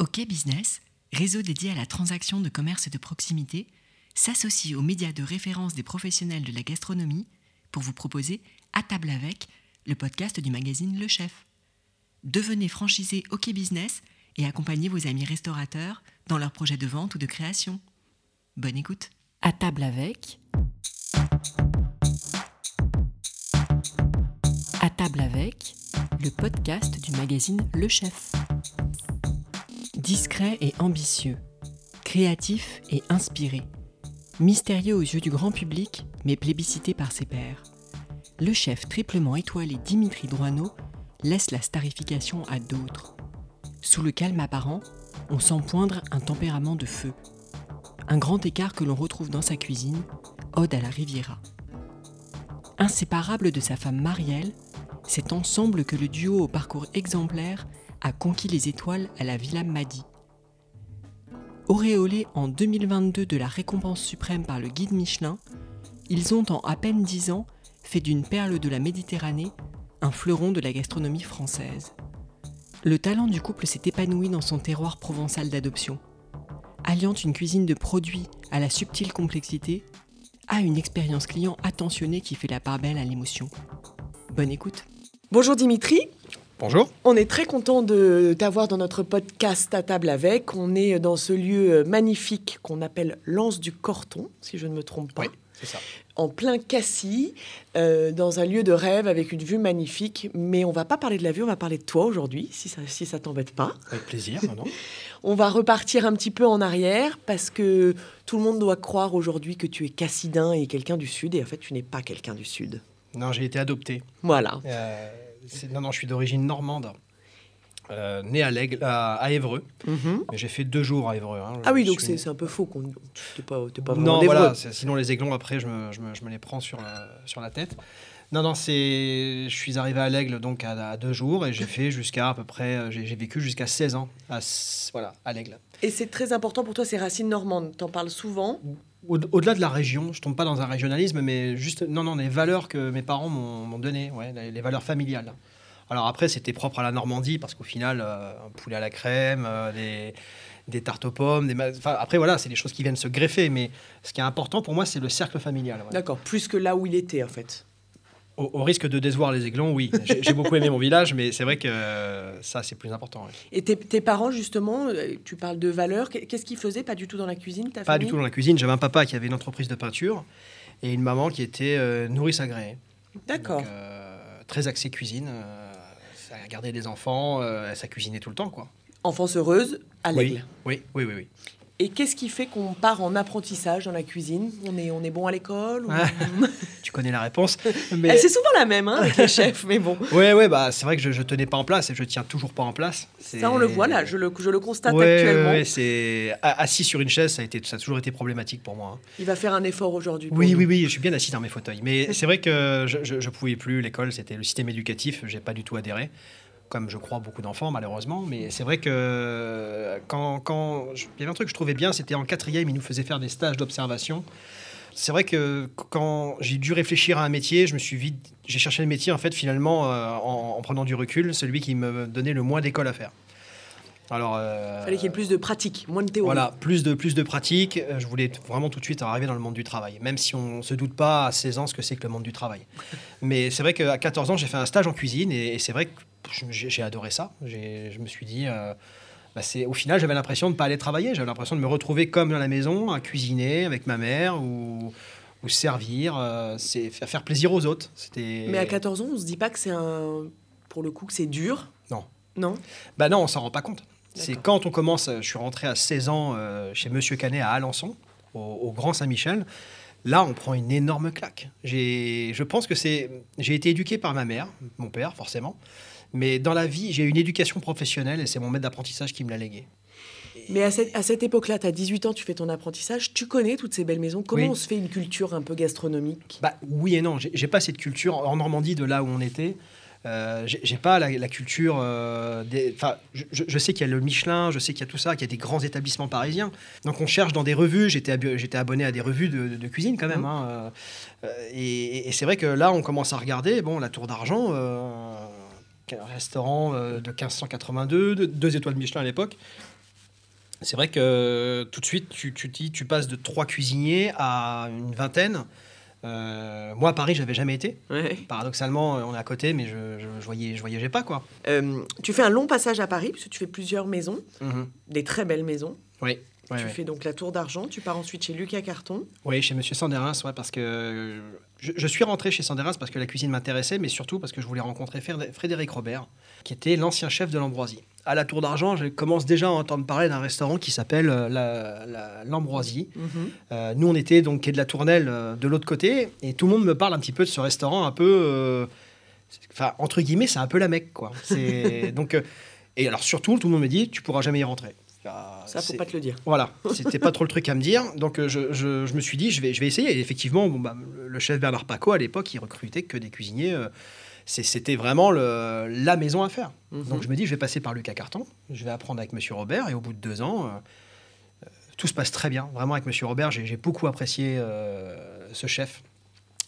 OK Business, réseau dédié à la transaction de commerce de proximité, s'associe aux médias de référence des professionnels de la gastronomie pour vous proposer À table avec, le podcast du magazine Le Chef. Devenez franchisé OK Business et accompagnez vos amis restaurateurs dans leurs projets de vente ou de création. Bonne écoute. À table avec. À table avec, le podcast du magazine Le Chef. Discret et ambitieux, créatif et inspiré, mystérieux aux yeux du grand public, mais plébiscité par ses pairs. Le chef triplement étoilé Dimitri Droineau laisse la starification à d'autres. Sous le calme apparent, on sent poindre un tempérament de feu. Un grand écart que l'on retrouve dans sa cuisine, Ode à la Riviera. Inséparable de sa femme Marielle, c'est ensemble que le duo au parcours exemplaire a conquis les étoiles à la Villa Madi. Auréolés en 2022 de la récompense suprême par le guide Michelin, ils ont en à peine dix ans fait d'une perle de la Méditerranée un fleuron de la gastronomie française. Le talent du couple s'est épanoui dans son terroir provençal d'adoption. Alliant une cuisine de produits à la subtile complexité, à une expérience client attentionnée qui fait la part belle à l'émotion. Bonne écoute. Bonjour Dimitri. Bonjour. On est très content de t'avoir dans notre podcast à table avec. On est dans ce lieu magnifique qu'on appelle l'Anse du Corton, si je ne me trompe pas. Oui, c'est ça. En plein Cassis, euh, dans un lieu de rêve avec une vue magnifique. Mais on va pas parler de la vue, on va parler de toi aujourd'hui, si ça, si ça t'embête pas. Avec plaisir, non, non. On va repartir un petit peu en arrière parce que tout le monde doit croire aujourd'hui que tu es cassidin et quelqu'un du Sud. Et en fait, tu n'es pas quelqu'un du Sud. Non, j'ai été adopté. Voilà. Euh, non, non, je suis d'origine normande. Euh, né à, l'Aigle, à, à Évreux. Mhm. Mais j'ai fait deux jours à Évreux. hein. Ah oui, donc suis- c'est un peu faux qu'on t'es pas, t'es pas vraiment Non, voilà. Sinon, les aiglons, après, je me, je me- je me les prends sur la, sur la tête. Non, non, c'est. Je suis arrivé à l'Aigle donc à, à deux jours et j'ai fait jusqu'à à peu près. euh, J'ai vécu jusqu'à 16 ans à, voilà, à l'Aigle. Et c'est très important pour toi, ces racines normandes. T'en parles souvent. Au- Au-delà de la région, je tombe pas dans un régionalisme, mais juste, non, non, les valeurs que mes parents m'ont données, ouais, les, valeurs familiales. Alors après, c'était propre à la Normandie, parce qu'au final, euh, un poulet à la crème, euh, des, des tartes aux pommes, des enfin, après, voilà, c'est des choses qui viennent se greffer, mais ce qui est important pour moi, c'est le cercle familial. D'accord, plus que là où il était en fait. Au, au risque de décevoir les aiglons, oui, j'ai beaucoup aimé mon village, mais c'est vrai que euh, ça, c'est plus important. Et tes, tes parents, justement, euh, tu parles de valeurs. Qu'est- Qu'est-ce qu'ils faisaient? Pas du tout dans la cuisine, ta Pas du tout dans la cuisine, j'avais un papa qui avait une entreprise de peinture et une maman qui était euh, nourrice agréée. D'accord. Euh, très axée cuisine. euh, ça a gardé des enfants, ça cuisinait tout le temps, quoi. Enfance heureuse à l'aigle. Oui, oui, oui, oui. Et qu'est-ce qui fait qu'on part en apprentissage dans la cuisine? On est, on est bon à l'école ou- Ah, Tu connais la réponse. Mais... C'est souvent la même hein, avec les chefs, mais bon. Ouais, ouais, bah c'est vrai que je, je tenais pas en place et je tiens toujours pas en place. Ça, on le voit là, je le, je le constate Ouais, actuellement. ouais, c'est assis sur une chaise, ça a été, ça a toujours été problématique pour moi. hein. Il va faire un effort aujourd'hui. Oui, nous. oui, oui, je suis bien assis dans mes fauteuils. Mais c'est vrai que je, je, je pouvais plus. L'école, c'était le système éducatif. J'ai pas du tout adhéré, comme je crois beaucoup d'enfants malheureusement. Mais c'est vrai que quand, quand je- il y avait un truc que je trouvais bien, c'était en quatrième, ils nous faisaient faire des stages d'observation. C'est vrai que quand j'ai dû réfléchir à un métier, je me suis vite, j'ai cherché le métier en fait finalement euh, en, en prenant du recul, celui qui me donnait le moins d'école à faire. Alors, euh, fallait qu'il y ait plus de pratique, moins de théorie. voilà, plus de, plus de pratique. Euh, Je voulais vraiment tout de suite arriver dans le monde du travail, même si on se doute pas à 16 ans ce que c'est que le monde du travail. Mais c'est vrai qu'à 14 ans, j'ai fait un stage en cuisine et, et c'est vrai que j'ai adoré ça. Je me suis dit, euh, bah, au final, j'avais l'impression de ne pas aller travailler. J'avais l'impression de me retrouver comme dans la maison, à cuisiner avec ma mère ou, ou servir, euh, c'est faire, faire plaisir aux autres. C'était. Mais à 14 ans, on se dit pas que c'est un. Pour le coup, que c'est dur? Non. Non? Bah non, on s'en rend pas compte. C'est quand on commence, je suis rentré à 16 ans euh, chez Monsieur Canet à Alençon, au, au Grand Saint-Michel. Là, on prend une énorme claque. J'ai, je pense que c'est, j'ai été éduqué par ma mère, mon père forcément, mais dans la vie, j'ai une éducation professionnelle et c'est mon maître d'apprentissage qui me l'a légué. Mais à cette, à cette époque-là, tu as 18 ans, tu fais ton apprentissage, tu connais toutes ces belles maisons. Comment Oui. on se fait une culture un peu gastronomique? Bah oui et non. J'ai, pas cette culture en Normandie de là où on était. Euh, j'ai pas la, la culture. euh, des- je, sais qu'il y a le Michelin, je sais qu'il y a tout ça, qu'il y a des grands établissements parisiens. Donc on cherche dans des revues. J'étais ab- j'étais abonné à des revues de, de cuisine quand même. hein, euh, euh, et et c'est vrai que là, on commence à regarder. Bon, la Tour d'Argent, euh, un restaurant euh, de 1582, de- deux étoiles Michelin à l'époque. c'est vrai que tout de suite, tu, tu, dis- tu passes de trois cuisiniers à une vingtaine. Euh, moi, à Paris, j'avais jamais été. Ouais. Paradoxalement, euh, on est à côté, mais je, je, je voyais, je voyageais pas, quoi. Euh, tu fais un long passage à Paris, parce que tu fais plusieurs maisons, des très belles maisons. Oui. Ouais, tu ouais. fais donc la Tour d'Argent, tu pars ensuite chez Lucas Carton. Oui, chez Monsieur Sanderins, ouais, parce que je, je suis rentré chez Sanderins parce que la cuisine m'intéressait, mais surtout parce que je voulais rencontrer Fréd- Frédéric Robert, qui était l'ancien chef de l'Ambroisie. À la Tour d'Argent, je commence déjà à entendre parler d'un restaurant qui s'appelle euh, la- la- l'Ambroisie. Euh, nous, on était donc quai de la Tournelle euh, de l'autre côté, et tout le monde me parle un petit peu de ce restaurant un peu. euh, Enfin, entre guillemets, c'est un peu la Mecque, quoi. Donc, et alors, surtout, tout le monde me dit tu pourras jamais y rentrer. Ça, faut pas te le dire. voilà, c'était pas trop le truc à me dire. Donc euh, je, je- je me suis dit, je vais, je vais essayer. Et effectivement, bon, bah, le- chef Bernard Paco, à l'époque, il recrutait que des cuisiniers. euh, c'était vraiment le- la maison à faire. Mhm. Donc je me dis, je vais passer par Lucas Carton, je vais apprendre avec Monsieur Robert. Et au bout de deux ans, euh, tout se passe très bien. Vraiment, avec Monsieur Robert, j'ai beaucoup apprécié euh, ce chef.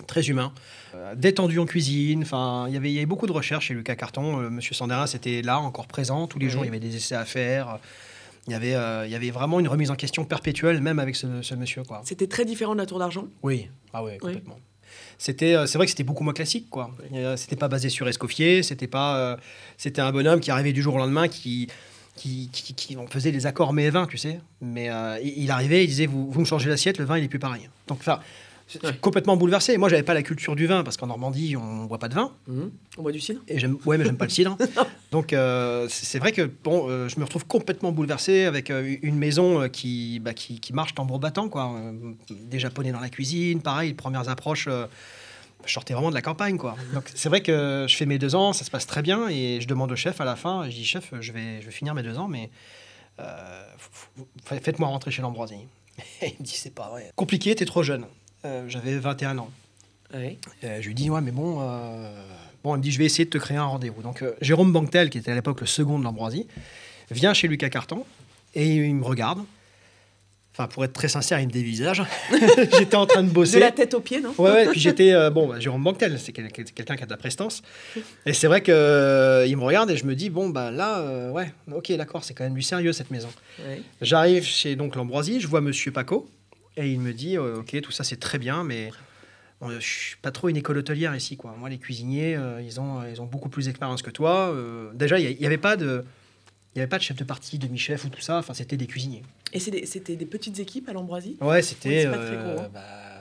Très humain, euh, détendu en cuisine. Enfin, il y avait- il y avait beaucoup de recherches chez Lucas Carton. Euh, Monsieur Sanderin, c'était là, encore présent. Tous les jours, il y avait des essais à faire. Il y, avait, euh, il y avait vraiment une remise en question perpétuelle, même avec ce, ce monsieur. Quoi. C'était très différent de la Tour d'Argent? Oui, ah ouais, complètement. C'était, euh, c'est vrai que c'était beaucoup moins classique, quoi. Euh, C'était pas basé sur Escoffier, c'était pas, euh, c'était un bonhomme qui arrivait du jour au lendemain, qui, qui, qui, qui- on faisait les accords mets et vins, tu sais. Mais il il arrivait, il disait, vous, vous me changez l'assiette, le vin il est plus pareil. Donc, enfin, c'est Ouais. complètement bouleversé. Moi, j'avais pas la culture du vin parce qu'en Normandie, on boit pas de vin. On boit du cidre. Et j'aime, ouais, mais j'aime pas le cidre. Donc, euh, c'est vrai que bon, euh, je me retrouve complètement bouleversé avec euh, une maison qui, bah, qui, qui marche tambour battant, quoi. Des Japonais dans la cuisine, pareil, les premières approches. je sortais vraiment de la campagne, quoi. Donc, c'est vrai que je fais mes deux ans, ça se passe très bien, et je demande au chef à la fin, je dis, chef, je vais, je vais finir mes deux ans, mais faites-moi rentrer chez l'Ambroisie. Et il me dit, c'est pas vrai. Compliqué, t'es trop jeune. Euh, J'avais 21 ans. Euh, je lui dis, ouais, mais bon, euh, bon, il me dit, je vais essayer de te créer un rendez-vous. Donc, euh, Jérôme Banquetel, qui était à l'époque le second de l'Ambroisie, vient chez Lucas Carton et il me regarde. Enfin, pour être très sincère, il me dévisage. j'étais en train de bosser. De la tête aux pieds, non? Ouais, ouais, puis j'étais. euh, bon, bah, Jérôme Banquetel, c'est quel- quel- quelqu'un qui a de la prestance. Et c'est vrai qu'il il me regarde et je me dis, bon, bah là, euh, ouais, ok, d'accord, c'est quand même du sérieux cette maison. Ouais. J'arrive chez donc l'Ambroisie, je vois Monsieur Paco et il me dit euh, ok tout ça c'est très bien mais bon, je suis pas trop une école hôtelière ici quoi. Moi les cuisiniers euh, ils ont ils ont beaucoup plus d'expérience que toi. Euh, déjà il y, avait pas de il avait pas de chef de partie, demi-chef ou tout ça. Enfin c'était des cuisiniers. Et c'est des- c'était des petites équipes à l'Ambroisie? Ouais c'était euh, hein. bah,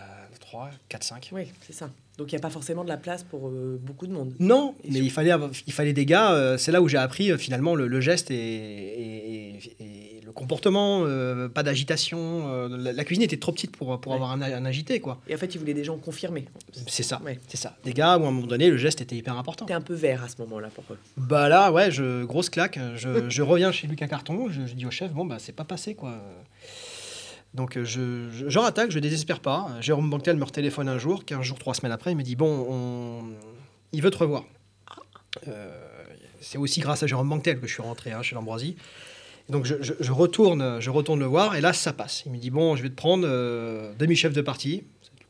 3, 4, 5. Oui, c'est ça. Donc il n'y a pas forcément de la place pour euh, beaucoup de monde. Non, Et mais sur- il fallait, il fallait des gars. euh, c'est là où j'ai appris euh, finalement le, le geste et, et- et- et le comportement, euh, pas d'agitation. euh, la, la cuisine était trop petite pour, pour Ouais. avoir un, un agité, quoi. Et en fait, ils voulaient des gens confirmés. C'est ça, Ouais. c'est ça. Des gars où à un moment donné, le geste était hyper important. T'es un peu vert à ce moment-là pour eux. Bah là, ouais, je, grosse claque. Je, je reviens chez Lucas Carton, je, je dis au chef, bon, bah c'est pas passé, quoi. Donc euh, je, je, je rattaque, je désespère pas. Jérôme Banquetel me retéléphone un jour, 15 jours, 3 semaines après, il me dit, bon, on... il veut te revoir. Euh, c'est aussi grâce à Jérôme Banquetel que je suis rentré hein, chez l'Ambroisie. Donc je, je- retourne, je retourne le voir, et là, ça passe. Il me dit, bon, je vais te prendre euh, demi-chef de partie.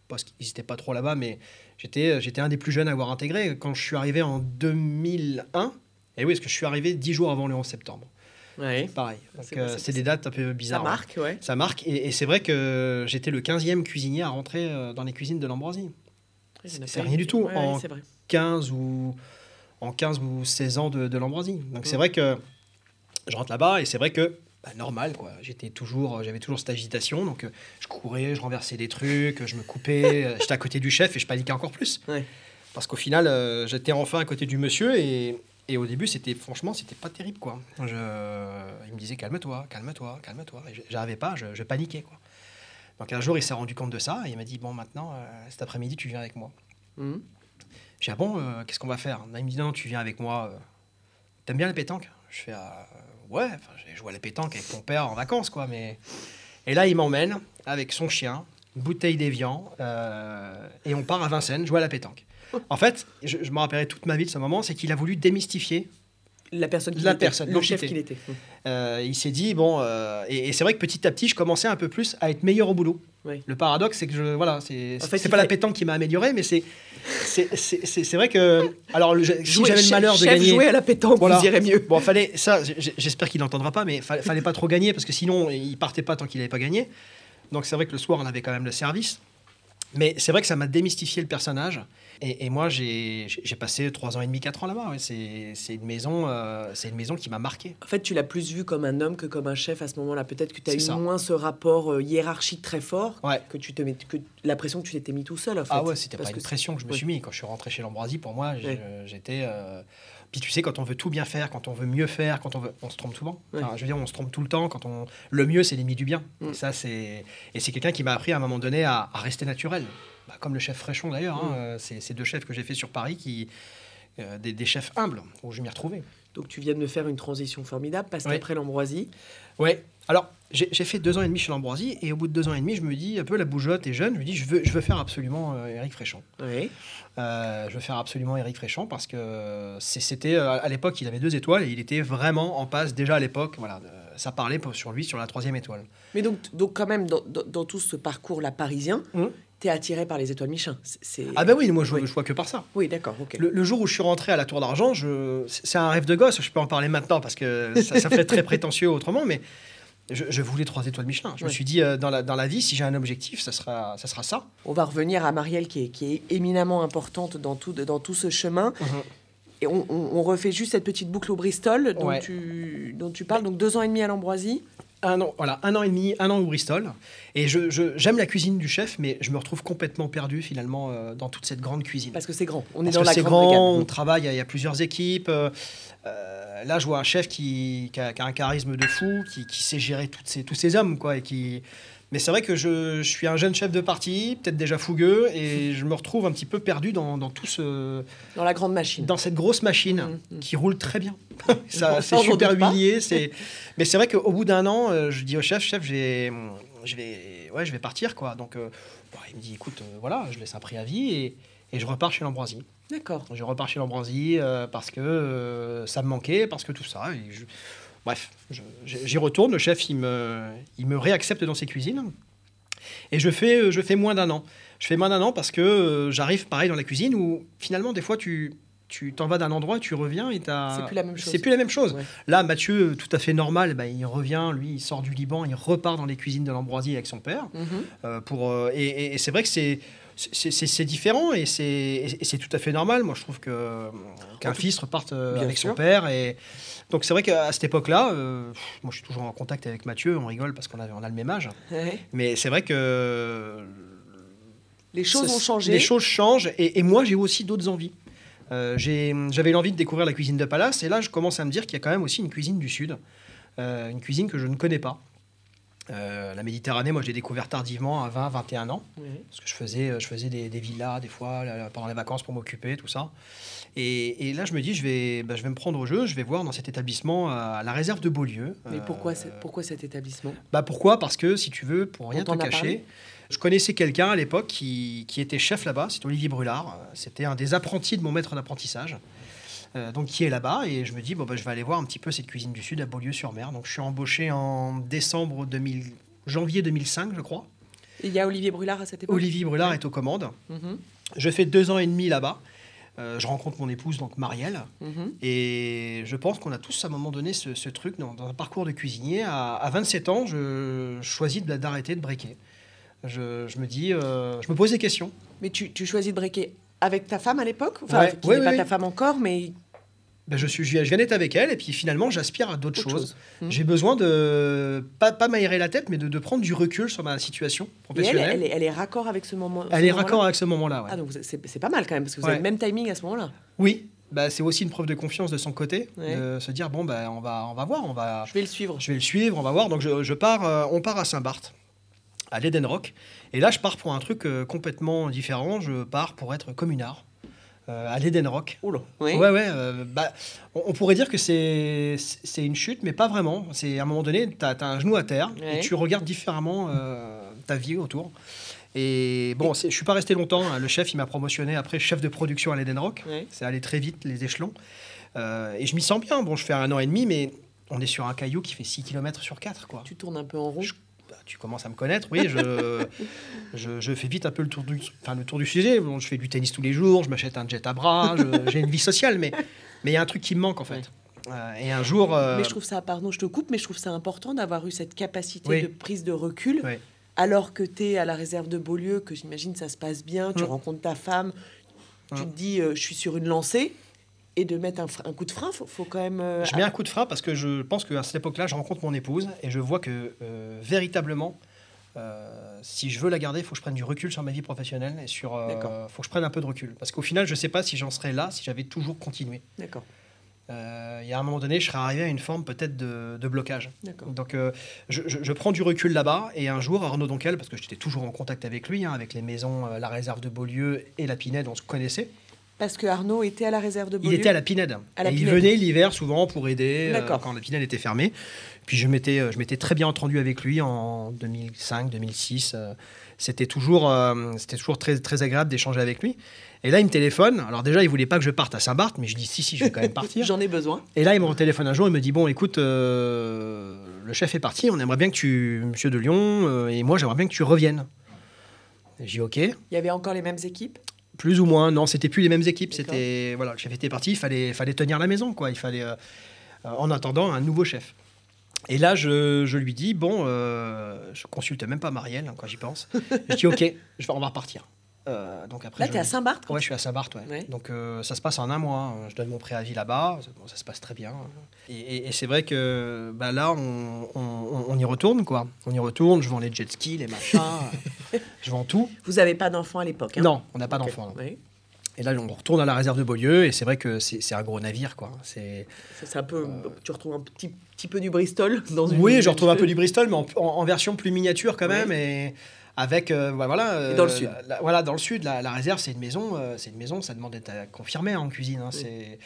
Parce qu'ils n'étaient pas trop là-bas, mais j'étais, j'étais un des plus jeunes à avoir intégré. Quand je suis arrivé en 2001, et oui, parce que je suis arrivé dix jours avant le 11 septembre. Ouais. Pareil. C'est- euh, c'est- des dates un peu Ça bizarres. marque, ouais. Ça marque. Et, et c'est vrai que j'étais le 15e cuisinier à rentrer euh, dans les cuisines de l'Ambroisie. C'est rien du tout. Ouais, En- ouais, c'est vrai. 15 ou, en 15 ou 16 ans de, de l'Ambroisie. Donc c'est vrai que je rentre là-bas et c'est vrai que bah, normal quoi. J'étais toujours, j'avais toujours cette agitation. Donc euh, je courais, je renversais des trucs, je me coupais. euh, J'étais à côté du chef et je paniquais encore plus. Ouais. Parce qu'au final, euh, j'étais enfin à côté du monsieur et, et au début, c'était franchement, c'était pas terrible quoi. Je, il me disait calme-toi, calme-toi, calme-toi. Et je- j'arrivais pas, je, je paniquais quoi. Donc un jour, il s'est rendu compte de ça et il m'a dit bon maintenant, euh, cet après-midi, tu viens avec moi. Mhm. J'ai dit, ah bon, euh, qu'est-ce qu'on va faire? Il me dit, non, tu viens avec moi. euh, T'aimes bien la pétanque Je fais, ah, ouais, j'ai joué à la pétanque avec ton père en vacances, quoi. Mais... Et là, il m'emmène avec son chien, une bouteille d'évian, euh, et on part à Vincennes jouer à la pétanque. En fait, je, je me rappellerai toute ma vie de ce moment, c'est qu'il a voulu démystifier. La personne qui La était, personne, le chef qu'il était. Mhm. Euh, il s'est dit, bon, euh, et, et c'est vrai que petit à petit, je commençais un peu plus à être meilleur au boulot. Oui. Le paradoxe, c'est que je, voilà, c'est En fait, pas la pétanque qui m'a amélioré, mais c'est c'est- vrai que alors le- si j'avais le chef- malheur de gagner, jouer à la pétanque, Voilà. vous irez mieux. Bon, fallait ça. J'espère qu'il n'entendra pas, mais fallait, fallait pas trop gagner parce que sinon il partait pas tant qu'il n'avait pas gagné. Donc c'est vrai que le soir on avait quand même le service. Mais c'est vrai que ça m'a démystifié le personnage. Et, et moi j'ai passé trois ans et demi, quatre ans là-bas. ouais. C'est une maison, euh, une maison qui m'a marqué. En fait, tu l'as plus vu comme un homme que comme un chef à ce moment-là. Peut-être que tu as eu ça. moins ce rapport euh, hiérarchique très fort, Ouais. que tu te mets, que la pression que tu t'étais mis tout seul. En fait. Ah ouais, c'était pas une pression que je me suis mis quand je suis rentré chez l'Ambroisie. Pour moi, j'étais. euh, Puis tu sais, quand on veut tout bien faire, quand on veut mieux faire, quand on veut, on se trompe souvent. Enfin, je veux dire, on se trompe tout le temps. Quand on, le mieux, c'est l'ennemi du bien. Mm. Et ça, c'est, et c'est quelqu'un qui m'a appris à un moment donné à, à rester naturel. Bah, comme le chef Fréchon d'ailleurs. hein, Mm. euh, c'est ces deux chefs que j'ai fait sur Paris qui, euh, des, des chefs humbles où je m'y retrouvais. Donc tu viens de me faire une transition formidable parce Oui. qu'après l'Ambroisie, Ouais. Alors, j'ai fait deux ans et demi chez l'Ambroisie et au bout de deux ans et demi, je me dis un peu la bougeotte et jeune. Je me dis, je veux, je veux faire absolument euh, Éric Fréchon. ouais. Euh, je veux faire absolument Éric Fréchon parce que c'était euh, à l'époque il avait deux étoiles et il était vraiment en passe déjà à l'époque. Voilà, ça parlait sur lui sur la troisième étoile. mais donc, donc quand même dans, dans- dans tout ce parcours-là parisien, Mhm. tu es attiré par les étoiles Michelin. C'est- Ah ben oui, moi je, Oui. je vois que par ça. Oui, d'accord. Le, le jour où je suis rentré à la Tour d'Argent, je- c'est un rêve de gosse. Je peux en parler maintenant parce que ça, ça ferait très prétentieux autrement, mais je, je voulais trois étoiles Michelin. Je me suis dit euh, dans, la, dans la vie, si j'ai un objectif, ça sera, ça sera ça. On va revenir à Marielle qui est, qui est éminemment importante dans tout, dans tout ce chemin. Et on, on- on refait juste cette petite boucle au Bristol dont, Ouais. tu, dont tu parles. Donc deux ans et demi à l'Ambroisie. Un an, voilà, un an et demi, un an au Bristol. Et je, je- j'aime la cuisine du chef, mais je me retrouve complètement perdu finalement euh, dans toute cette grande cuisine. Parce que c'est grand. On est Parce dans que la c'est grande grand, on travaille, il y a- il y, a plusieurs équipes. euh, euh, là, je vois un chef qui, qui a, qui a un charisme de fou, qui, qui sait gérer toutes ces, tous ces hommes. Quoi, et qui... Mais c'est vrai que je, je suis un jeune chef de parti, peut-être déjà fougueux, et je me retrouve un petit peu perdu dans, dans tout ce, Dans la grande machine. dans cette grosse machine Mhm. qui roule très bien. ça, c'est super huilier. C'est... Mais c'est vrai qu'au bout d'un an, euh, je dis au chef, chef, je vais, je vais, ouais, je vais partir. Quoi. Donc, euh, bon, il me dit, écoute, euh, voilà, je laisse un préavis et, et je repars chez l'Ambroisie. D'accord. Je repars chez l'Ambroisie euh, parce que euh, ça me manquait, parce que tout ça. et je- Bref, j'y retourne. Le chef, il me, il me réaccepte dans ses cuisines. Et je fais, euh, je fais moins d'un an. Je fais moins d'un an parce que euh, j'arrive pareil dans la cuisine où finalement, des fois, tu tu t'en vas d'un endroit, tu reviens et t'as... C'est plus la même chose. C'est plus la même chose. Ouais. Là, Mathieu, tout à fait normal, bah, il revient, lui, il sort du Liban, il repart dans les cuisines de l'Ambroisie avec son père. Mhm. Euh, pour, euh, et et- et c'est vrai que c'est c'est- différent et c'est tout à fait normal. Moi, je trouve que qu'un fils reparte euh, avec sûr. son père. Et donc, c'est vrai qu'à cette époque-là, euh, moi, je suis toujours en contact avec Mathieu. On rigole parce qu'on a, on a le même âge. Ouais. Mais c'est vrai que Les choses ça- ont changé. Les choses changent et, et moi, j'ai aussi d'autres envies. Euh, J'avais l'envie de découvrir la cuisine de Palace et là, je commence à me dire qu'il y a quand même aussi une cuisine du Sud, Euh, une cuisine que je ne connais pas. Euh, la Méditerranée, moi, j'ai découvert tardivement à 20, 21 ans. Parce que je faisais, je faisais des, des villas des fois là, pendant les vacances pour m'occuper, tout ça. Et, et là, je me dis, je vais, bah, je vais me prendre au jeu, je vais voir dans cet établissement euh, à la réserve de Beaulieu. Mais Euh, pourquoi, cet établissement? Bah pourquoi? Parce que si tu veux, pour rien On te cacher, je connaissais quelqu'un à l'époque qui, qui était chef là-bas, c'est Olivier Brulard. Euh, C'était un des apprentis de mon maître d'apprentissage. Euh, donc qui est là-bas et je me dis bon bah, je vais aller voir un petit peu cette cuisine du sud à Beaulieu-sur-Mer. Donc je suis embauché en décembre 2000, janvier 2005 je crois. Il y a Olivier Brulard à cette époque Olivier Brulard est aux commandes. Mhm. Je fais deux ans et demi là-bas. Euh, je rencontre mon épouse donc Marielle Mhm. et je pense qu'on a tous à un moment donné ce, ce truc dans, dans un parcours de cuisinier. À, à 27 ans, je choisis de- d'arrêter de briquer. Je, je me dis, euh, je me pose des questions. Mais tu, tu choisis de briquer avec ta femme à l'époque Enfin, Ouais, qui n'est ouais, pas ta femme encore, mais Ben, je, suis, je viens d'être avec elle et puis finalement j'aspire à d'autres autre choses. chose. Mhm. J'ai besoin de pas, pas m'aérer la tête, mais de, de prendre du recul sur ma situation Et elle, professionnelle. elle, est, elle est raccord avec ce moment. Elle ce est raccord avec ce moment-là. ouais. Ah, donc c'est c'est pas mal quand même, parce que vous Ouais. avez le même timing à ce moment-là. Oui, bah, c'est aussi une preuve de confiance de son côté, Ouais. de se dire bon ben on va on va voir, on va Je vais le suivre. je vais le suivre, on va voir. Donc je, je pars, euh, on part à Saint-Barth, à l'Eden Rock. Et là, je pars pour un truc euh, complètement différent. Je pars pour être communard euh, à l'Eden Rock. Oula. Oui. Ouais, ouais. euh, bah, on, on pourrait dire que c'est c'est une chute, mais pas vraiment. C'est à un moment donné, tu as, un genou à terre Ouais. et tu regardes différemment euh, ta vie autour. Et bon, c'est- je suis pas resté longtemps. hein. Le chef, il m'a promotionné après chef de production à l'Eden Rock. Ouais. C'est allé très vite, les échelons. Euh, et je m'y sens bien. Bon, je fais un an et demi, mais on est sur un caillou qui fait 6 km sur 4. Quoi. Tu tournes un peu en rond. Je- tu commences à me connaître, oui, je, je, je fais vite un peu le tour du, enfin, le tour du sujet. Bon, je fais du tennis tous les jours, je m'achète un jet à bras, j'ai une vie sociale, mais mais il y a un truc qui me manque en fait. Euh, et un jour, euh, Mais je trouve ça, pardon, je te coupe, mais je trouve ça important d'avoir eu cette capacité Oui. de prise de recul, Oui. alors que tu es à la réserve de Beaulieu, que j'imagine ça se passe bien, tu Mm. rencontres ta femme, tu Mm. te dis euh, je suis sur une lancée, et de mettre un, coup de frein, faut, faut quand même. euh, Je mets un coup de frein parce que je pense qu'à cette époque-là, je rencontre mon épouse et je vois que euh, véritablement, euh, si je veux la garder, il faut que je prenne du recul sur ma vie professionnelle et sur. D'accord. faut que je prenne un peu de recul. Parce qu'au final, je ne sais pas si j'en serais là si j'avais toujours continué. D'accord, Il y a un moment donné, je serais arrivé à une forme peut-être de, de blocage. d'accord. Donc, je, je- je prends du recul là-bas et un jour, Arnaud Donquel, parce que j'étais toujours en contact avec lui, hein, avec les maisons, la réserve de Beaulieu et la Pinède, on se connaissait. Parce que Arnaud était à la réserve de Il Beaulieu. était à la Pinède. À la Et il venait l'hiver souvent pour aider euh, quand la Pinède était fermée. Puis je m'étais, euh, je m'étais très bien entendu avec lui en 2005, 2006. euh, C'était toujours, euh, c'était toujours très, très agréable d'échanger avec lui. Et là, il me téléphone. Alors déjà, il voulait pas que je parte à Saint-Barth, mais je dis si, si, je vais quand même partir. J'en ai besoin. Et là, il me téléphone un jour, il me dit Bon, écoute, euh, le chef est parti, on aimerait bien que tu, monsieur de Lyon, euh, et moi, j'aimerais bien que tu reviennes. Et J'ai dit Ok, Il y avait encore les mêmes équipes? Plus ou moins. Non, c'était plus les mêmes équipes. C'était voilà, le chef était parti, il fallait, fallait tenir la maison, quoi. Il fallait, euh, euh, en attendant, un nouveau chef. Et là, je, je lui dis Bon, euh, je consulte même pas Marielle hein, quand j'y pense. je dis Ok, je vais, on va repartir. Euh, donc après, Là, tu es à Saint-Barth Ouais, je suis à Saint-Barth, ouais. Ouais. Donc euh, ça se passe en un mois. hein. Je donne mon préavis là-bas. Ça, bon, ça se passe très bien. Et, et- et c'est vrai que bah, là, on, on- on y retourne, quoi. On y retourne. Je vends les jet skis, les machins. je vends tout. Vous n'avez pas d'enfant à l'époque hein? Non, on n'a pas Ok. d'enfant. non. Oui. Et là, on retourne à la réserve de Beaulieu. Et c'est vrai que c'est un gros navire, quoi. C'est un peu. Tu retrouves un petit, petit peu du Bristol dans une. oui, je retrouve un peu du Bristol, mais en, en- en version plus miniature quand même. Et avec, euh, bah, voilà. euh, Et dans le sud. la- la- voilà, dans le sud, la, la réserve, c'est une maison. euh, c'est une maison, ça demande d'être confirmé hein, en cuisine. hein, Oui. C'est.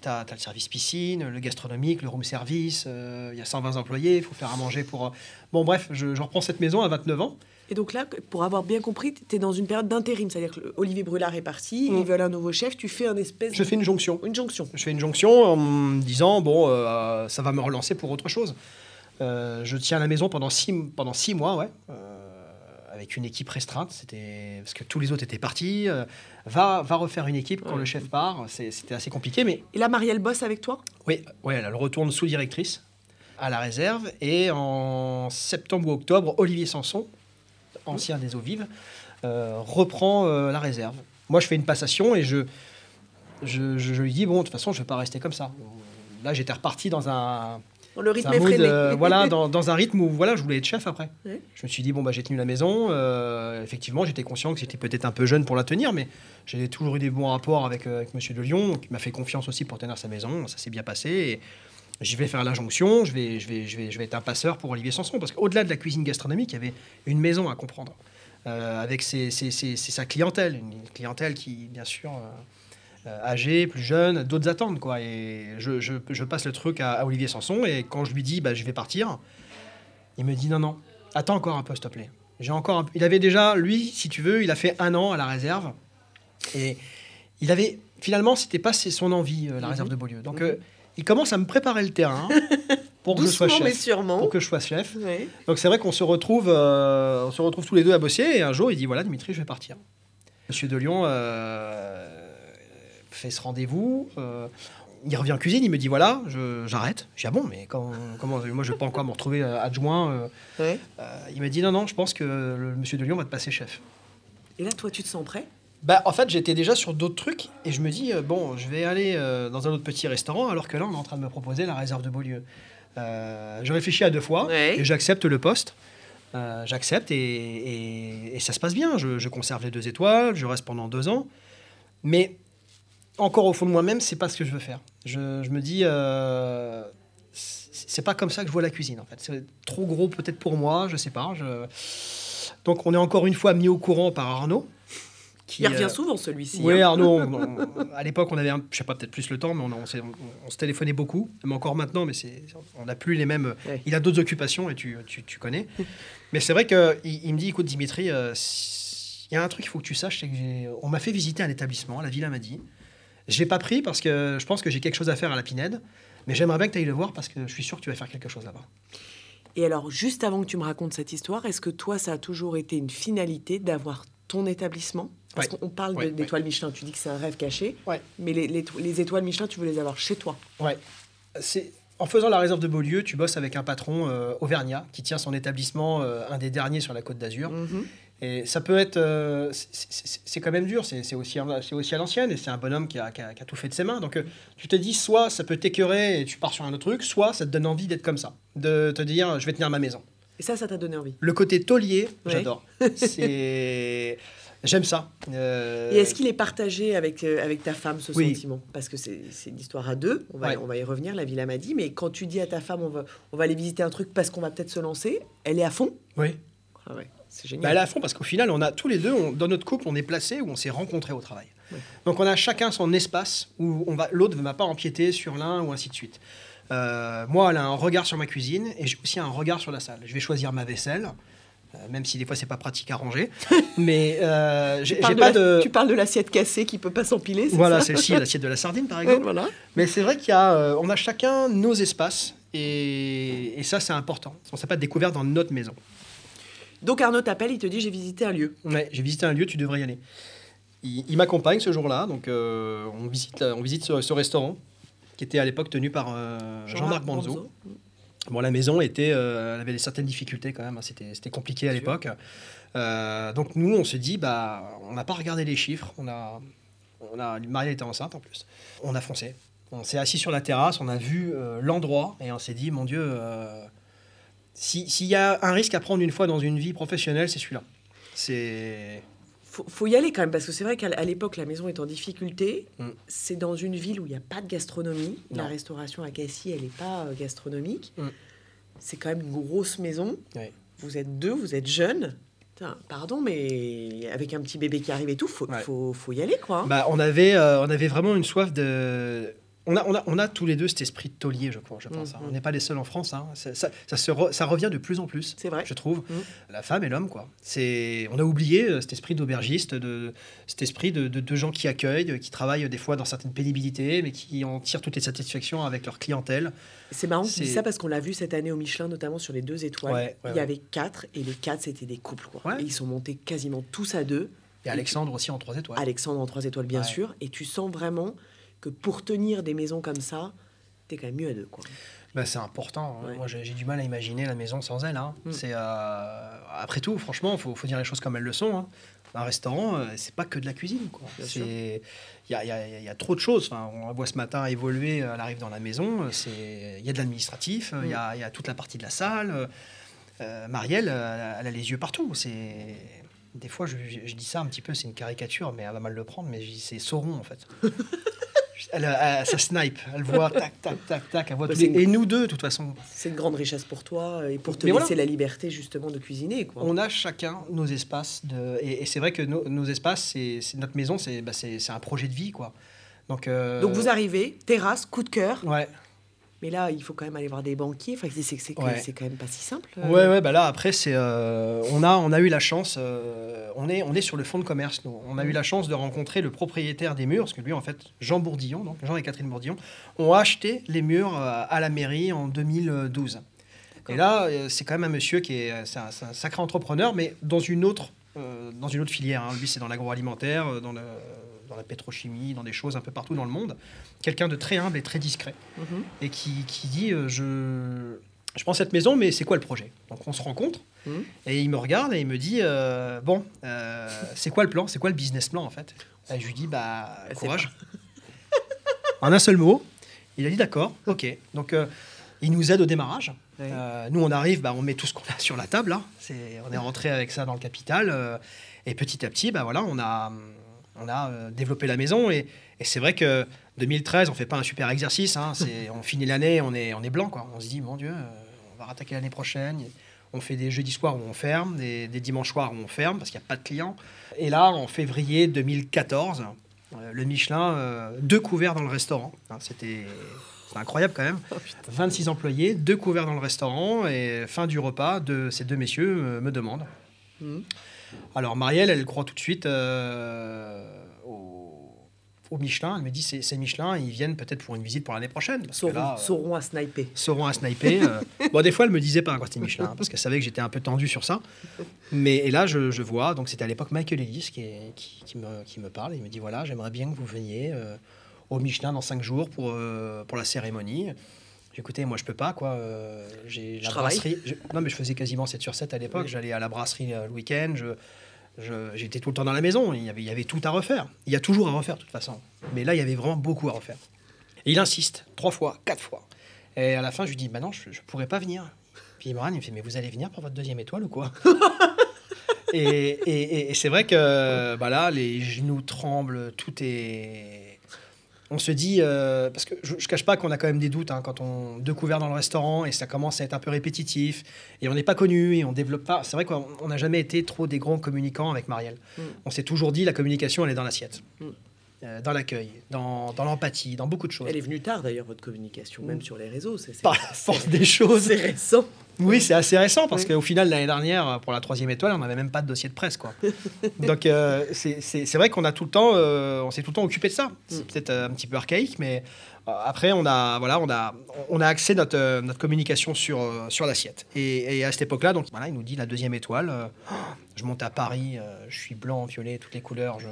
tu as, le service piscine, le gastronomique, le room service, euh, il y a 120 employés, il faut faire à manger pour... Bon bref, je, je reprends cette maison à 29 ans. Et donc là, pour avoir bien compris, tu es dans une période d'intérim. C'est-à-dire que Olivier Brulard est parti, Mm. ils veulent un nouveau chef, tu fais un espèce. Je fais une jonction. une jonction. Je fais une jonction en me disant, bon, euh, ça va me relancer pour autre chose. Euh, je tiens la maison pendant six, pendant six mois, ouais. Avec une équipe restreinte, c'était parce que tous les autres étaient partis. euh, va, va refaire une équipe quand Ouais. le chef part. C'était assez compliqué, mais Et là, Marielle bosse avec toi? Oui, ouais, elle retourne sous-directrice à la réserve. Et en septembre ou octobre, Olivier Sanson, ancien des eaux vives, euh, reprend euh, la réserve. Moi, je fais une passation et je, je, je- je lui dis, bon, de toute façon, je ne vais pas rester comme ça. Là, j'étais reparti dans un, Dans le rythme effréné. euh, voilà, dans, dans un rythme où voilà, je voulais être chef après. Ouais. Je me suis dit, bon, bah, j'ai tenu la maison. euh, effectivement, j'étais conscient que j'étais peut-être un peu jeune pour la tenir, mais j'ai toujours eu des bons rapports avec, euh, avec Monsieur de Lyon, qui m'a fait confiance aussi pour tenir sa maison. Ça s'est bien passé. Et je vais faire la jonction, je vais, je, vais, je, vais, je vais être un passeur pour Olivier Sanson, parce qu'au-delà de la cuisine gastronomique, il y avait une maison à comprendre, euh, avec ses, ses- ses- ses- sa clientèle, une clientèle qui, bien sûr, euh, âgée, plus jeune, d'autres attentes. Quoi. Et je, je- je passe le truc à, à Olivier Sanson, et quand je lui dis, bah, je vais partir, il me dit, non, non, attends encore un peu, s'il te plaît. J'ai encore un Il avait déjà, lui, si tu veux, il a fait un an à la réserve, et il avait, finalement, c'était pas son envie, euh, la Mhm. réserve de Beaulieu. Donc, Mhm. euh, il commence à me préparer le terrain pour que je sois mais chef. sûrement. Pour que je sois chef. Donc c'est vrai qu'on se retrouve, euh, on se retrouve tous les deux à bosser. Et un jour, il dit voilà, Dimitri, je vais partir. Monsieur de Lyon euh, fait ce rendez-vous. euh, il revient en cuisine, il me dit voilà, j'arrête. Je dis ah bon, mais quand- comment Moi, je vais pas encore me retrouver euh, adjoint. euh. Il me dit non, non, je pense que le Monsieur de Lyon va te passer chef. Et là, toi, tu te sens prêt? Bah, en fait, j'étais déjà sur d'autres trucs et je me dis, bon, je vais aller dans un autre petit restaurant alors que là, on est en train de me proposer la réserve de Beaulieu. Je réfléchis à deux fois et j'accepte le poste. Euh, j'accepte et, et- et ça se passe bien. Je, je conserve les deux étoiles, je reste pendant deux ans. Mais encore au fond de moi-même, c'est pas ce que je veux faire. Je, je me dis, euh, c'est pas comme ça que je vois la cuisine en fait. C'est trop gros peut-être pour moi, je sais pas. je- Donc on est encore une fois mis au courant par Arnaud. Qui, Il revient euh, souvent, celui-ci. oui, hein. Arnaud, on- on- à l'époque, on avait, un- je sais pas, peut-être plus le temps, mais on, se téléphonait beaucoup, même encore maintenant, mais c'est, on n'a plus les mêmes. Ouais. Il a d'autres occupations et tu, tu, tu connais. mais c'est vrai qu'il il me dit, écoute, Dimitri, euh, il y a un truc qu'il faut que tu saches, c'est que on m'a fait visiter un établissement, la Villa m'a dit. Je l'ai pas pris parce que je pense que j'ai quelque chose à faire à la Pinède, mais j'aimerais bien que tu ailles le voir parce que je suis sûr que tu vas faire quelque chose là-bas. Et alors, juste avant que tu me racontes cette histoire, est-ce que toi, ça a toujours été une finalité d'avoir ton établissement? Parce Ouais. qu'on parle Ouais, d'étoiles Michelin, tu dis que c'est un rêve caché, mais les, les- les étoiles Michelin, tu veux les avoir chez toi. Ouais. C'est en faisant la réserve de Beaulieu, tu bosses avec un patron euh, auvergnat qui tient son établissement, euh, un des derniers sur la Côte d'Azur. Mhm. Et ça peut être, euh, c'est- quand même dur. C'est aussi, aussi à l'ancienne et c'est un bonhomme qui a, qui a- qui a tout fait de ses mains. Donc euh, tu te dis, soit ça peut t'écœurer et tu pars sur un autre truc, soit ça te donne envie d'être comme ça, de te dire, je vais tenir ma maison. Et ça, ça t'a donné envie? Le côté taulier, Ouais. j'adore. C'est, j'aime ça. Euh, Et est-ce qu'il est partagé avec, euh, avec ta femme, ce Oui. sentiment? Parce que c'est c'est une histoire à deux, on va, Ouais. on va y revenir, la Villa m'a dit, mais quand tu dis à ta femme, on va, on va aller visiter un truc parce qu'on va peut-être se lancer, elle est à fond? Oui. Ah ouais, c'est Bah, génial. elle est à fond parce qu'au final, on a tous les deux, on- dans notre couple, on est placés où on s'est rencontrés au travail. Ouais. Donc on a chacun son espace où on va, l'autre ne va pas empiéter sur l'un ou ainsi de suite. Euh, moi, elle a un regard sur ma cuisine et j'ai aussi un regard sur la salle. Je vais choisir ma vaisselle, euh, même si des fois c'est pas pratique à ranger, mais euh, j'ai tu, parles j'ai de pas la- de. tu parles de l'assiette cassée qui peut pas s'empiler, Voilà, celle-ci, l'assiette de la sardine par Ouais, exemple. voilà. Mais c'est vrai qu'il y a, on a chacun nos espaces et, et ça c'est important. On s'est pas découvert dans notre maison. Donc Arnaud t'appelle, il te dit j'ai visité un lieu. Ouais, j'ai visité un lieu, tu devrais y aller. Il, il m'accompagne ce jour-là, donc euh, on visite, on visite ce, ce restaurant qui était à l'époque tenu par euh, Jean-Marc Banzo. Bon, la maison était, euh, elle avait certaines difficultés quand même, hein, c'était, compliqué à l'époque. Donc nous, on se dit, bah, on n'a pas regardé les chiffres, on a, on a, Marielle était enceinte en plus, on a foncé. On s'est assis sur la terrasse, on a vu l'endroit et on s'est dit, mon Dieu, si- s'il y a un risque à prendre une fois dans une vie professionnelle, c'est celui-là. C'est Faut, faut y aller quand même, parce que c'est vrai qu'à l'époque, la maison est en difficulté. Mm. C'est dans une ville où il n'y a pas de gastronomie. La restauration à Cassis, elle n'est pas euh, gastronomique. Mm. C'est quand même une grosse maison. Vous êtes deux, vous êtes jeunes. Pardon, mais avec un petit bébé qui arrive et tout, faut, Ouais. faut, faut y aller, quoi. hein. Bah, on, avait, euh, on avait vraiment une soif de. On a, on, a, on a tous les deux cet esprit de taulier, je crois, je pense. hein. Mhm. On n'est pas les seuls en France. hein. Ça, ça, ça se re- ça revient de plus en plus, C'est vrai. je trouve. Mhm. La femme et l'homme, quoi. C'est, on a oublié euh, cet esprit d'aubergiste, de, cet esprit de, de, de gens qui accueillent, qui travaillent des fois dans certaines pénibilités, mais qui en tirent toutes les satisfactions avec leur clientèle. C'est marrant C'est- ça parce qu'on l'a vu cette année au Michelin, notamment sur les deux étoiles. Ouais, ouais, il y ouais. avait quatre, et les quatre, c'était des couples, quoi. Et ils sont montés quasiment tous à deux. Et Alexandre aussi en trois étoiles. Alexandre en trois étoiles, bien sûr. Et tu sens vraiment que pour tenir des maisons comme ça, t'es quand même mieux à deux, quoi. Bah, c'est important. hein. Ouais. Moi, j'ai du mal à imaginer la maison sans elle. hein. Mm. C'est euh, après tout, franchement, faut, faut dire les choses comme elles le sont. hein. Un restaurant, euh, c'est pas que de la cuisine. il y a, il y a- il y a trop de choses. Enfin, on la voit ce matin évoluer. Elle arrive dans la maison. euh, C'est il y a de l'administratif. euh, Il y, a, il y a toute la partie de la salle. euh, euh, Marielle, euh, elle a les yeux partout. C'est des fois, je, je- je dis ça un petit peu, c'est une caricature, mais elle va mal le prendre. Mais je dis, c'est Sauron en fait. Elle, elle- ça snipe, elle voit tac, tac, tac, tac, elle voit Bah, tous les- Et nous deux, de toute façon, C'est une grande richesse pour toi et pour te Mais laisser voilà. la liberté, justement, de cuisiner, quoi. on a chacun nos espaces. De... Et, et c'est vrai que nos, nos espaces, c'est notre maison, c'est bah, c'est- c'est un projet de vie, quoi. Donc, euh, Donc vous arrivez, terrasse, coup de cœur. Ouais, Mais là, il faut quand même aller voir des banquiers. Enfin, c'est- c'est c'est que- Ouais. c'est quand même pas si simple. euh. ouais, ouais. Bah là, après, c'est euh, on a on a eu la chance. euh, on est on est sur le fonds de commerce. Nous, on a eu la chance de rencontrer le propriétaire des murs, parce que lui, en fait, Jean Bourdillon, donc Jean et Catherine Bourdillon, ont acheté les murs à la mairie en 2012. D'accord. Et là, c'est quand même un monsieur qui est, c'est un, sacré entrepreneur, mais dans une autre, dans une autre filière. hein. Lui, c'est dans l'agroalimentaire, dans, le- la pétrochimie, dans des choses un peu partout dans le monde. Quelqu'un de très humble et très discret, Mhm. et qui, qui dit euh, je, je prends cette maison, mais c'est quoi le projet? Donc on se rencontre, Mhm. et il me regarde et il me dit euh, bon, euh, c'est quoi le plan? C'est quoi le business plan en fait? Et je lui dis bah courage. en un seul mot, il a dit d'accord, ok. Donc il nous aide au démarrage. Euh, nous, on arrive, bah, on met tout ce qu'on a sur la table. là. C'est, on est rentré avec ça dans le capital. euh, et petit à petit, bah, voilà, on a, on a euh, développé la maison. Et, et c'est vrai que 2013, on fait pas un super exercice. hein. on finit l'année, on est, on est blanc. Quoi. On se dit, mon Dieu, euh, on va rattaquer l'année prochaine. On fait des jeudis soirs où on ferme, des, des dimanches soirs où on ferme parce qu'il n'y a pas de clients. Et là, en février 2014, euh, le Michelin, euh, deux couverts dans le restaurant. Hein, c'était, incroyable quand même. Oh, putain. 26 employés, deux couverts dans le restaurant et fin du repas, de, ces deux messieurs me demandent. Mhm. Alors Marielle, elle croit tout de suite euh, au, au Michelin. Elle me dit c'est Michelin, ils viennent peut-être pour une visite pour l'année prochaine. Sauront, sauront à sniper. Sauront à sniper. bon, des fois, elle me disait pas quand c'était Michelin, parce qu'elle savait que j'étais un peu tendu sur ça. Mais et là, je, je vois, donc c'était à l'époque Michael Ellis qui, qui, qui, me, qui me parle. Il me dit voilà, j'aimerais bien que vous veniez au Michelin dans cinq jours pour, pour la cérémonie écoutez, moi je peux pas quoi. Euh, j'ai la brasserie. non mais je faisais quasiment 7 sur 7 à l'époque. J'allais à la brasserie euh, le week-end. Je, j'étais tout le temps dans la maison. Il y, avait, il y avait tout à refaire. Il y a toujours à refaire de toute façon. Mais là, il y avait vraiment beaucoup à refaire. Et il insiste trois fois, quatre fois. Et à la fin, je lui dis, bah non, je, ne pourrais pas venir. Puis il me me fait, mais vous allez venir pour votre deuxième étoile ou quoi Et, et c'est vrai que bah là, les genoux tremblent, tout est on se dit, euh, parce que je, ne cache pas qu'on a quand même des doutes hein, quand on découvert dans le restaurant et ça commence à être un peu répétitif et on n'est pas connu et on développe pas. C'est vrai qu'on n'a jamais été trop des grands communicants avec Marielle. Mm. On s'est toujours dit la communication elle est dans l'assiette. Mm. Euh, dans l'accueil, dans, l'empathie, dans beaucoup de choses. Elle est venue tard d'ailleurs, votre communication, même sur les réseaux. C'est, Par force des choses. C'est récent. Oui, c'est assez récent parce qu'au final, l'année dernière, pour la troisième étoile, on n'avait même pas de dossier de presse. Quoi. Donc, euh, c'est, vrai qu'on a tout le temps, euh, on s'est tout le temps occupé de ça. C'est mm. peut-être un petit peu archaïque, mais après, on a, voilà, on a, on a axé notre, notre communication sur, sur l'assiette. Et, à cette époque-là, donc, voilà, il nous dit la deuxième étoile. je monte à Paris, je suis blanc, violet, toutes les couleurs. Je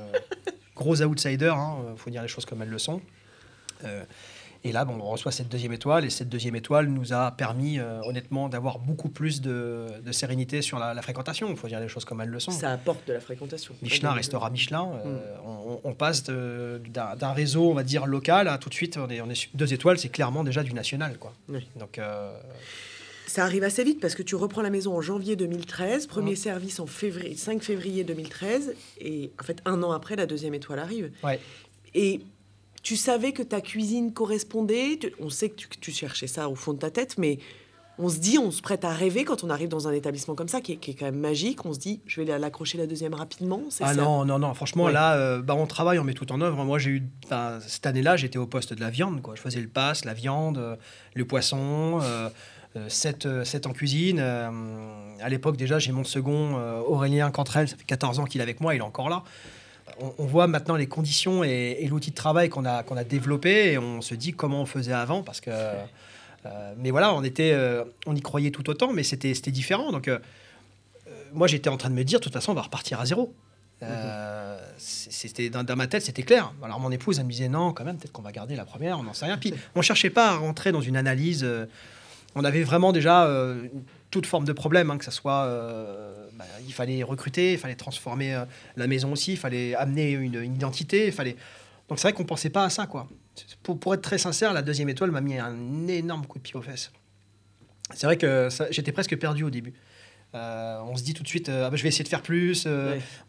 gros outsider, il hein, euh, faut dire les choses comme elles le sont. Euh, et là, bon, on reçoit cette deuxième étoile, et cette deuxième étoile nous a permis, euh, honnêtement, d'avoir beaucoup plus de, sérénité sur la, fréquentation. Il faut dire les choses comme elles le sont. Ça apporte de la fréquentation. Michelin restera Michelin. Mm. on, passe d'un réseau, on va dire, local à tout de suite, on est, on est deux étoiles, c'est clairement déjà du national. Quoi. Donc. Ça arrive assez vite parce que tu reprends la maison en janvier 2013, premier service en février, 5 février 2013, et en fait un an après, la deuxième étoile arrive. Ouais. Et tu savais que ta cuisine correspondait, on sait que tu, cherchais ça au fond de ta tête, mais on se dit, on se prête à rêver quand on arrive dans un établissement comme ça, qui est, quand même magique. On se dit, je vais l'accrocher la deuxième rapidement. Ah non, non, non. Franchement, là, euh, bah, on travaille, on met tout en œuvre. Moi, j'ai eu, cette année-là, j'étais au poste de la viande. Quoi. Je faisais le passe, la viande, euh, le poisson. Euh, 7, euh, en cuisine. Euh, à l'époque, déjà, j'ai mon second, euh, Aurélien Cantrel, ça fait 14 ans qu'il est avec moi, il est encore là. On, voit maintenant les conditions et, l'outil de travail qu'on a, qu'on a développé et on se dit comment on faisait avant parce que. mais voilà, on, était, on y croyait tout autant, mais c'était différent. Donc, moi, j'étais en train de me dire, de toute façon, on va repartir à zéro. c'était dans, dans, ma tête, c'était clair. Alors mon épouse, elle me disait non, quand même, peut-être qu'on va garder la première, on n'en sait rien. Puis on cherchait pas à rentrer dans une analyse on avait vraiment déjà euh, toute forme de problème, hein, que ce soit, euh, bah, il fallait recruter, il fallait transformer euh, la maison aussi, il fallait amener une, identité, il fallait. Donc c'est vrai qu'on pensait pas à ça, quoi. Pour, être très sincère, la deuxième étoile m'a mis un énorme coup de pied aux fesses. C'est vrai que j'étais presque perdu au début. on se dit tout de suite, ah bah, je vais essayer de faire plus.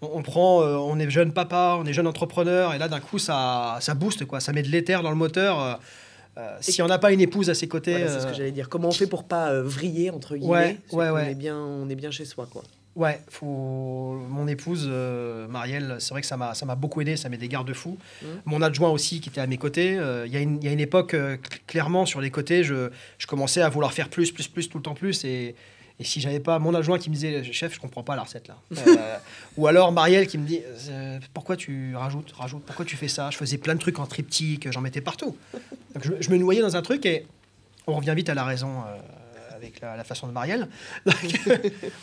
on, prend, on est jeune papa, on est jeune entrepreneur, et là d'un coup ça, ça booste, quoi. Ça met de l'éther dans le moteur. Euh, si on n'a pas une épouse à ses côtés. c'est ce que euh, j'allais dire. Comment on fait pour pas euh, vriller, entre guillemets ouais, on, est bien, on est bien chez soi, quoi. Ouais, faut... mon épouse, Marielle, c'est vrai que ça m'a, ça m'a beaucoup aidé, ça met des garde-fous. Mmh. Mon adjoint aussi, qui était à mes côtés. Il y, y, a une époque, clairement, sur les côtés, je, je, commençais à vouloir faire plus, plus, plus, tout le temps plus. Et, et si j'avais pas mon adjoint qui me disait, chef, je comprends pas la recette là. Ou alors Marielle qui me dit, pourquoi tu rajoutes, rajoutes, pourquoi tu fais ça? Je faisais plein de trucs en triptyque, j'en mettais partout. Donc je, me noyais dans un truc et on revient vite à la raison. Euh, avec la, façon de Marielle.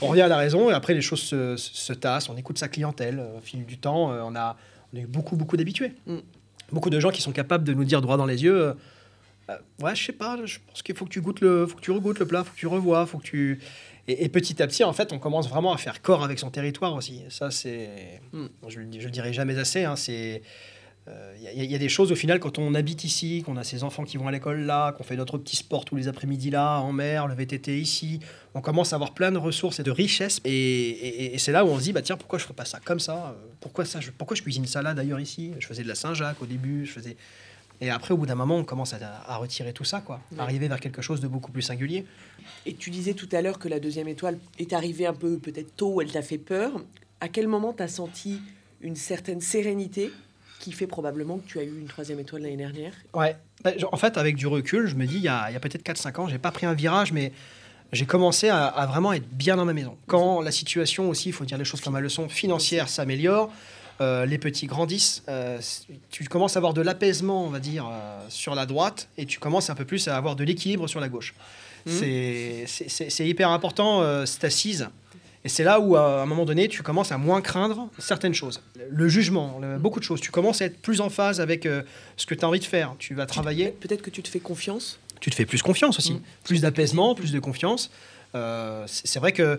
on revient à la raison et après les choses se, tassent, on écoute sa clientèle. Au fil du temps, on a, on a eu beaucoup, beaucoup d'habitués. Mm. Beaucoup de gens qui sont capables de nous dire droit dans les yeux euh, ouais, je sais pas, je pense qu'il faut que tu goûtes le, faut que tu regoutes le plat, faut que tu revois, faut que tu. Et, petit à petit, en fait, on commence vraiment à faire corps avec son territoire aussi. Ça, c'est. Hmm. Je, je le dirai jamais assez. Hein, c'est. Il euh, y, a des choses au final quand on habite ici, qu'on a ses enfants qui vont à l'école là, qu'on fait notre petit sport tous les après-midi là, en mer, le VTT ici, on commence à avoir plein de ressources et de richesses. Et, c'est là où on se dit, bah tiens, pourquoi je ferais pas ça comme ça? Pourquoi ça je, Pourquoi je cuisine ça là d'ailleurs ici? Je faisais de la Saint-Jacques au début, je faisais et après, au bout d'un moment, on commence à, retirer tout ça, quoi. Arriver vers quelque chose de beaucoup plus singulier. Et tu disais tout à l'heure que la deuxième étoile est arrivée un peu peut-être tôt, elle t'a fait peur. À quel moment tu as senti une certaine sérénité? Qui fait probablement que tu as eu une troisième étoile l'année dernière Ouais. Bah, en fait, avec du recul, je me dis, il y a, a peut-être 4-5 ans, j'ai pas pris un virage, mais j'ai commencé à, à, vraiment être bien dans ma maison. Quand la situation aussi, il faut dire les choses comme elles le sont, financière s'améliore, euh, les petits grandissent, euh, tu commences à avoir de l'apaisement, on va dire, euh, sur la droite, et tu commences un peu plus à avoir de l'équilibre sur la gauche. Mhm. C'est- hyper important, cette assise. Et c'est là où, à un moment donné, tu commences à moins craindre certaines choses. Le jugement, le- beaucoup de choses. Tu commences à être plus en phase avec euh, ce que tu as envie de faire. Tu vas travailler Peut-être que tu te fais confiance. tu te fais plus confiance aussi. Mm. Plus d'apaisement, plus de confiance. Euh, c'est vrai que euh,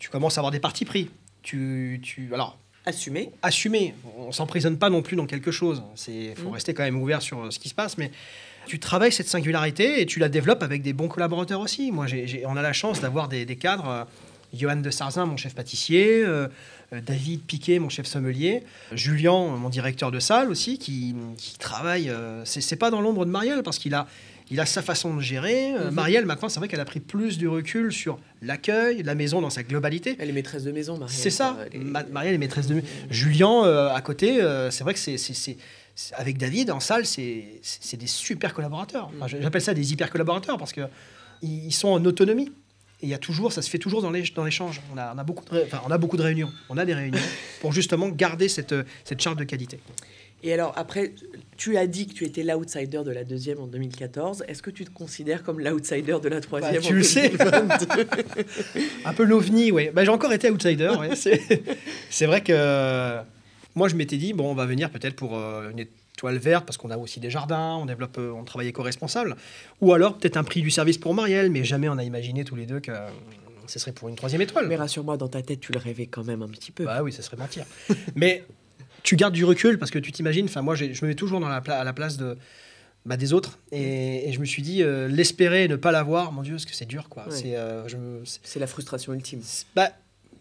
tu commences à avoir des partis pris. Tu, tu, alors, Assumer. assumer. On s'emprisonne pas non plus dans quelque chose. Il faut Mm. rester quand même ouvert sur ce qui se passe. Mais tu travailles cette singularité et tu la développes avec des bons collaborateurs aussi. Moi, on a la chance d'avoir des, des cadres. Johan de Sarzin, mon chef pâtissier, euh, euh, David Piquet, mon chef sommelier, Julien, mon directeur de salle aussi, qui, qui travaille. euh, c'est pas dans l'ombre de Marielle parce qu'il a, il a sa façon de gérer. Euh, Mhm. Marielle, maintenant, c'est vrai qu'elle a pris plus du recul sur l'accueil, la maison dans sa globalité. Elle est maîtresse de maison, Marielle. C'est ça. Elle est- Ma- Marielle est maîtresse de Julien euh, à côté, euh, c'est vrai que c'est c'est- c'est- c'est- avec David en salle, c'est des super collaborateurs. Enfin, J'appelle ça des hyper collaborateurs parce que ils sont en autonomie. Et il y a toujours, ça se fait toujours dans les- dans l'échange. On a, on a beaucoup de, enfin, on a beaucoup de réunions. On a des réunions pour justement garder cette, euh, cette charte de qualité. Et alors, après, tu as dit que tu étais l'outsider de la deuxième en 2014. Est-ce que tu te considères comme l'outsider de la troisième Bah, tu en le sais. 2022 Un peu l'ovni, oui. Bah, j'ai encore été outsider. ouais. C'est c'est vrai que euh, moi, je m'étais dit, bon, on va venir peut-être pour euh, une étoile verte, parce qu'on a aussi des jardins, on développe, euh, on travaille éco-responsable. Ou alors peut-être un prix du service pour Marielle, mais jamais on a imaginé tous les deux que euh, ce serait pour une troisième étoile. Mais rassure-moi, dans ta tête, tu le rêvais quand même un petit peu. Bah oui, ça serait mentir. mais tu gardes du recul parce que tu t'imagines, enfin moi je me mets toujours dans la pla- à la place de, bah, des autres et, et je me suis dit euh, l'espérer et ne pas l'avoir, mon Dieu, parce que c'est dur quoi? Ouais. C'est, euh, me- la frustration ultime. bah,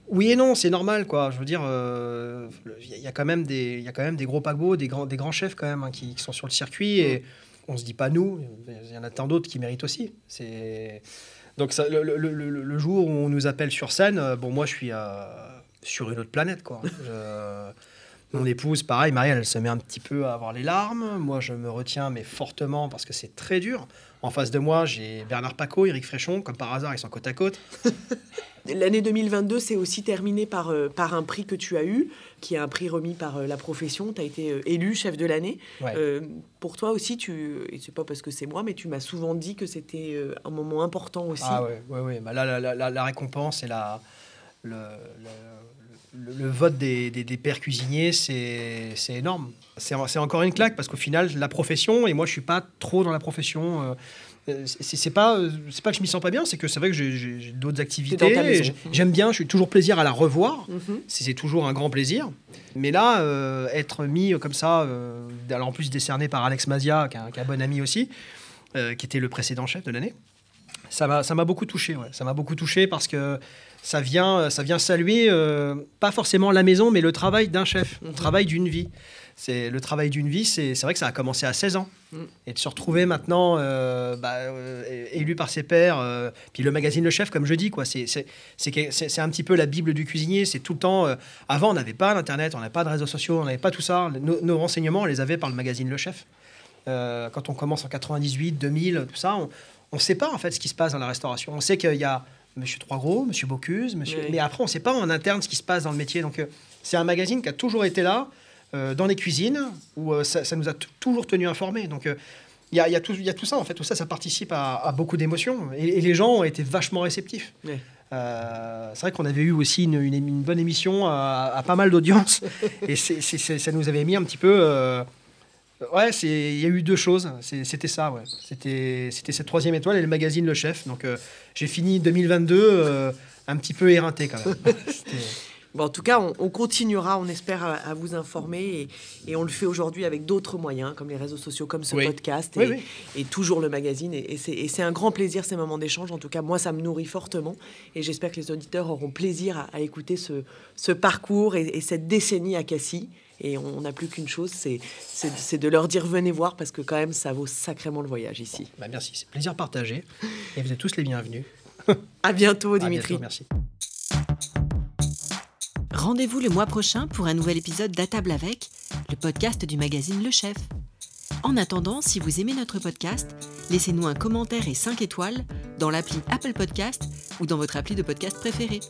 oui et non, c'est normal quoi. Je veux dire, euh, il y, a quand même des, il quand même des gros paquebots, des grands, des grands chefs quand même hein, qui, sont sur le circuit et on se dit pas nous, il y en a tant d'autres qui méritent aussi. C'est donc ça, le, le- le- le- jour où on nous appelle sur scène, euh, bon moi je suis sur une autre planète quoi. Mon épouse, pareil, Marie, elle se met un petit peu à avoir les larmes. Moi, je me retiens, mais fortement, parce que c'est très dur. En face de moi, j'ai Bernard Paco, Eric Fréchon, comme par hasard, ils sont côte à côte. L'année 2022 s'est aussi terminée par, euh, par un prix que tu as eu, qui est un prix remis par euh, la profession. Tu as été euh, élu chef de l'année. Ouais. Pour toi aussi, tu, et c'est pas parce que c'est moi, mais tu m'as souvent dit que c'était un moment important aussi. Ah ouais, ouais, ouais. Bah là, la, la- la- la récompense et la, le, le- le- le vote des, des, des pères cuisiniers, c'est énorme. C'est encore une claque parce qu'au final, la profession, et moi je suis pas trop dans la profession. euh, c'est pas, euh, pas que je m'y sens pas bien, c'est que c'est vrai que j'ai- d'autres activités. J'aime bien, je suis toujours plaisir à la revoir. Mhm. C'est c'est toujours un grand plaisir. Mais là, euh, être mis comme ça, euh, alors en plus décerné par Alex Mazia, qui est un, qui est un bon ami aussi, qui était le précédent chef de l'année, ça m'a ça m'a beaucoup touché. Ouais. Ça m'a beaucoup touché parce que ça vient, ça vient saluer euh, pas forcément la maison, mais le travail d'un chef, le Mhm. travail d'une vie. C'est le travail d'une vie. C'est c'est vrai que ça a commencé à 16 ans. Mhm. Et de se retrouver maintenant euh, bah, euh, élu par ses pairs, euh, puis le magazine Le Chef, comme je dis, quoi, c'est un petit peu la Bible du cuisinier. C'est tout le temps. euh, avant, on n'avait pas d'Internet, on n'avait pas de réseaux sociaux, on n'avait pas tout ça. Nos, nos renseignements, on les avait par le magazine Le Chef. Euh, quand on commence en 98, 2000, tout ça, on ne sait pas en fait ce qui se passe dans la restauration. On sait qu'il y a Monsieur Trois Gros, Monsieur Bocuse, Monsieur... Oui. mais après, on ne sait pas en interne ce qui se passe dans le métier. Donc, euh, c'est un magazine qui a toujours été là, euh, dans les cuisines, où euh, ça, ça nous a toujours tenu informés. Donc, il y, a, il y, a tout- il y a tout ça, en fait. Tout ça, ça participe à, à beaucoup d'émotions. Et, et les gens ont été vachement réceptifs. C'est vrai qu'on avait eu aussi une, une- une bonne émission à, à pas mal d'audience. et ça nous avait mis un petit peu. Ouais, il y a eu deux choses. C'était ça, ouais. C'était cette troisième étoile et le magazine Le Chef. Donc euh, j'ai fini 2022 euh, un petit peu éreinté quand même. Bon, en tout cas, on, on continuera, on espère, à, à vous informer. Et, et on le fait aujourd'hui avec d'autres moyens, comme les réseaux sociaux, comme ce Oui. podcast. Et, Oui, oui. et toujours le magazine. Et, et c'est- un grand plaisir, ces moments d'échange. En tout cas, moi, ça me nourrit fortement. Et j'espère que les auditeurs auront plaisir à, à écouter ce, ce parcours et cette décennie à Cassis. Et on n'a plus qu'une chose, c'est de leur dire venez voir, parce que quand même, ça vaut sacrément le voyage ici. Bah, merci, c'est plaisir partagé. Et vous êtes tous les bienvenus. À bientôt, À Dimitri. bientôt, merci. Rendez-vous le mois prochain pour un nouvel épisode d'À table avec, le podcast du magazine Le Chef. En attendant, si vous aimez notre podcast, laissez-nous un commentaire et 5 étoiles dans l'appli Apple Podcast ou dans votre appli de podcast préférée.